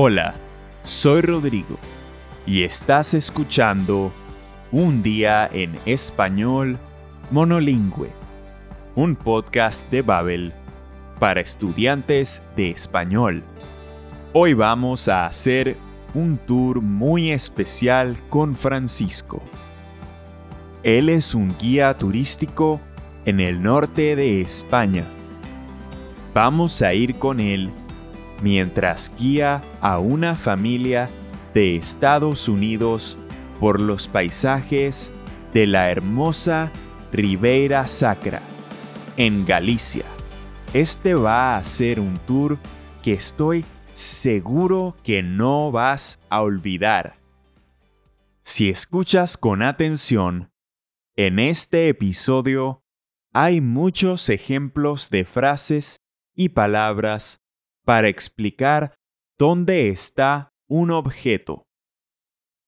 Hola, soy Rodrigo y estás escuchando Un día en español monolingüe, un podcast de Babel para estudiantes de español. Hoy vamos a hacer un tour muy especial con Francisco. Él es un guía turístico en el norte de España. Vamos a ir con él mientras guía a una familia de Estados Unidos por los paisajes de la hermosa Ribeira Sacra, en Galicia. Este va a ser un tour que estoy seguro que no vas a olvidar. Si escuchas con atención, en este episodio hay muchos ejemplos de frases y palabras para explicar dónde está un objeto.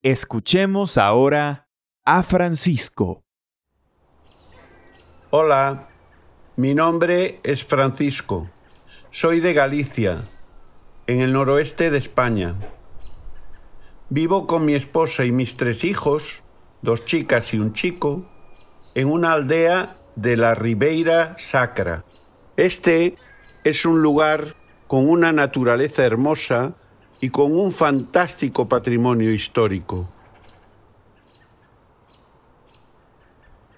Escuchemos ahora a Francisco. Hola, mi nombre es Francisco. Soy de Galicia, en el noroeste de España. Vivo con mi esposa y mis tres hijos, dos chicas y un chico, en una aldea de la Ribeira Sacra. Este es un lugar con una naturaleza hermosa y con un fantástico patrimonio histórico.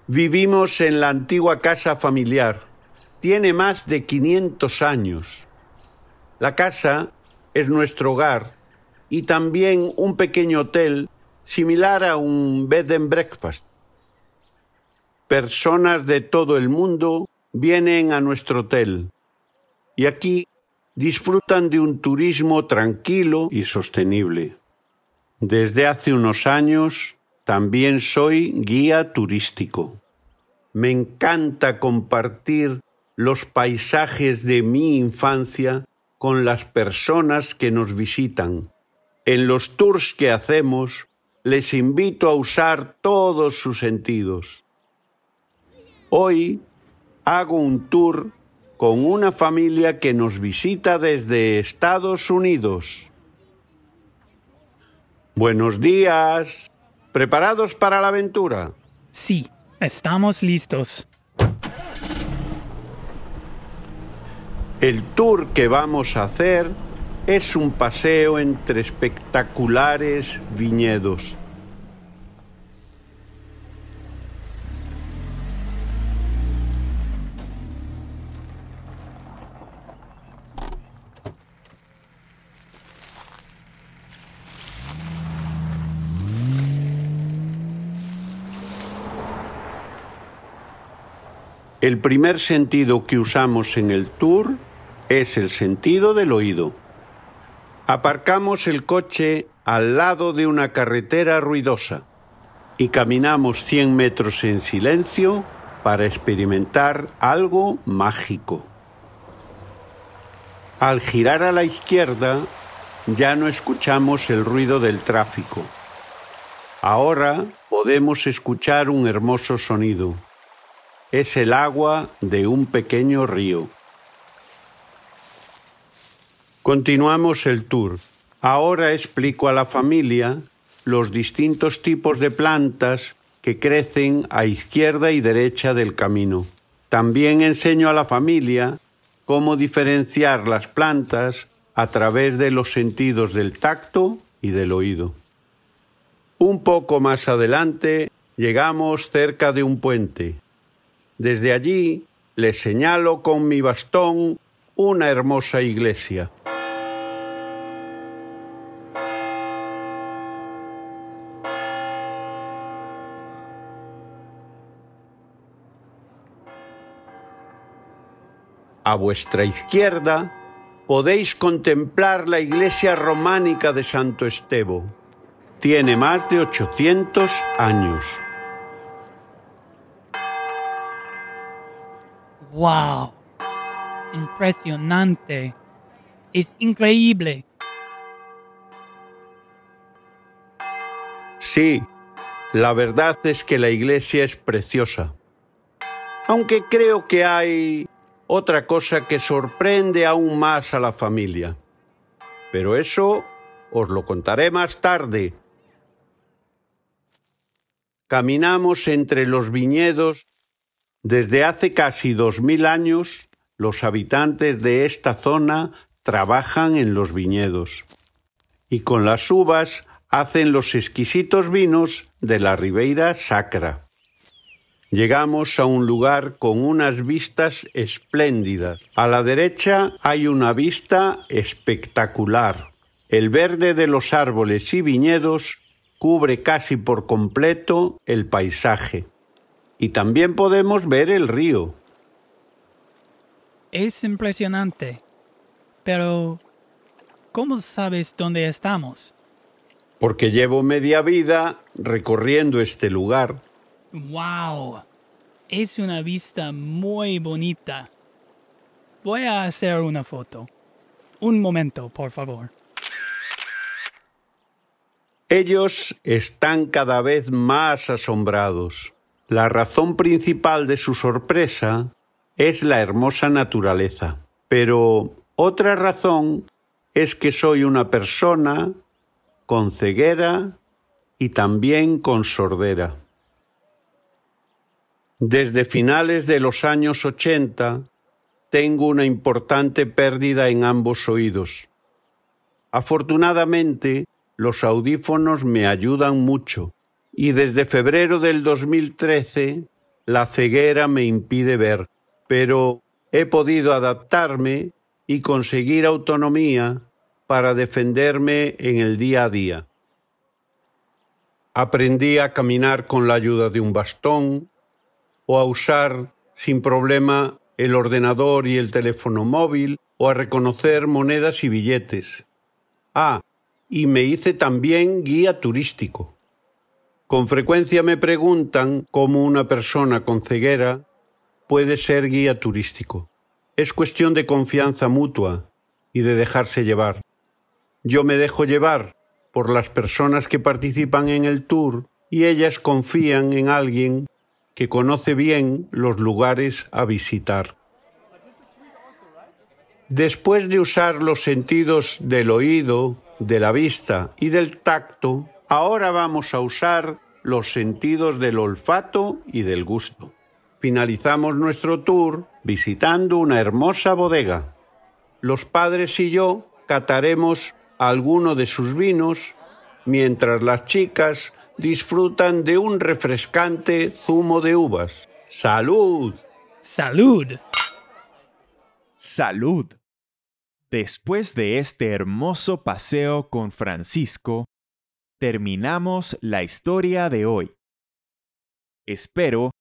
Vivimos en la antigua casa familiar. Tiene más de 500 años. La casa es nuestro hogar y también un pequeño hotel similar a un bed and breakfast. Personas de todo el mundo vienen a nuestro hotel y aquí disfrutan de un turismo tranquilo y sostenible. Desde hace unos años también soy guía turístico. Me encanta compartir los paisajes de mi infancia con las personas que nos visitan. En los tours que hacemos les invito a usar todos sus sentidos. Hoy hago un tour con una familia que nos visita desde Estados Unidos. Buenos días. ¿Preparados para la aventura? Sí, estamos listos. El tour que vamos a hacer es un paseo entre espectaculares viñedos. El primer sentido que usamos en el tour es el sentido del oído. Aparcamos el coche al lado de una carretera ruidosa y caminamos 100 metros en silencio para experimentar algo mágico. Al girar a la izquierda ya no escuchamos el ruido del tráfico. Ahora podemos escuchar un hermoso sonido es el agua de un pequeño río. Continuamos el tour. Ahora explico a la familia los distintos tipos de plantas que crecen a izquierda y derecha del camino. También enseño a la familia cómo diferenciar las plantas a través de los sentidos del tacto y del oído. Un poco más adelante llegamos cerca de un puente. Desde allí le señalo con mi bastón una hermosa iglesia. A vuestra izquierda podéis contemplar la iglesia románica de Santo Estevo. Tiene más de 800 años. ¡Wow! Impresionante. Es increíble. Sí, la verdad es que la iglesia es preciosa. Aunque creo que hay otra cosa que sorprende aún más a la familia. Pero eso Os lo contaré más tarde. Caminamos entre los viñedos. Desde hace casi dos mil años, los habitantes de esta zona trabajan en los viñedos y con las uvas hacen los exquisitos vinos de la Ribeira Sacra. Llegamos a un lugar con unas vistas espléndidas. A la derecha hay una vista espectacular. El verde de los árboles y viñedos cubre casi por completo el paisaje. Y también podemos ver el río. Es impresionante. Pero, ¿cómo sabes dónde estamos? Porque llevo media vida recorriendo este lugar. ¡Wow! Es una vista muy bonita. Voy a hacer una foto. Un momento, por favor. Ellos están cada vez más asombrados. La razón principal de su sorpresa es la hermosa naturaleza. Pero otra razón es que soy una persona con ceguera y también con sordera. Desde finales de los años 80 tengo una importante pérdida en ambos oídos. Afortunadamente, los audífonos me ayudan mucho y desde febrero del 2013 la ceguera me impide ver, pero he podido adaptarme y conseguir autonomía para defenderme en el día a día. Aprendí a caminar con la ayuda de un bastón o a usar sin problema el ordenador y el teléfono móvil o a reconocer monedas y billetes. Ah, y me hice también guía turístico. Con frecuencia me preguntan cómo una persona con ceguera puede ser guía turístico. Es cuestión de confianza mutua y de dejarse llevar. Yo me dejo llevar por las personas que participan en el tour y ellas confían en alguien que conoce bien los lugares a visitar. Después de usar los sentidos del oído, de la vista y del tacto, ahora vamos a usar los sentidos del olfato y del gusto. Finalizamos nuestro tour visitando una hermosa bodega. Los padres y yo cataremos alguno de sus vinos mientras las chicas disfrutan de un refrescante zumo de uvas. ¡Salud! ¡Salud! ¡Salud! Después de este hermoso paseo con Francisco, terminamos la historia de hoy. Espero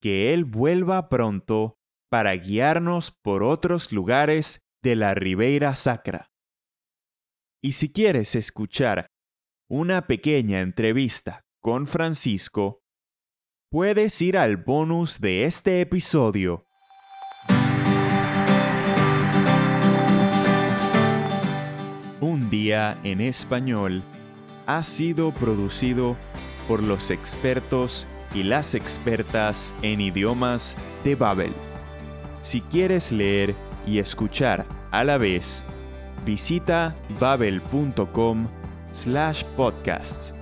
que Él vuelva pronto para guiarnos por otros lugares de la Ribeira Sacra. Y si quieres escuchar una pequeña entrevista con Francisco, puedes ir al bonus de este episodio Un día en español ha sido producido por los expertos y las expertas en idiomas de Babel. Si quieres leer y escuchar a la vez, visita babel.com slash podcasts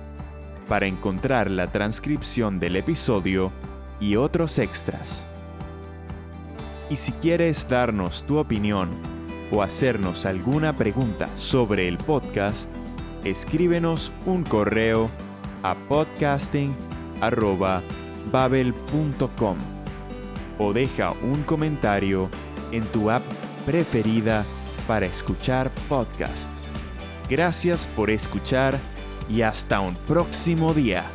para encontrar la transcripción del episodio y otros extras. Y si quieres darnos tu opinión o hacernos alguna pregunta sobre el podcast, escríbenos un correo a podcasting.babel.com o deja un comentario en tu app preferida para escuchar podcast. Gracias por escuchar y hasta un próximo día.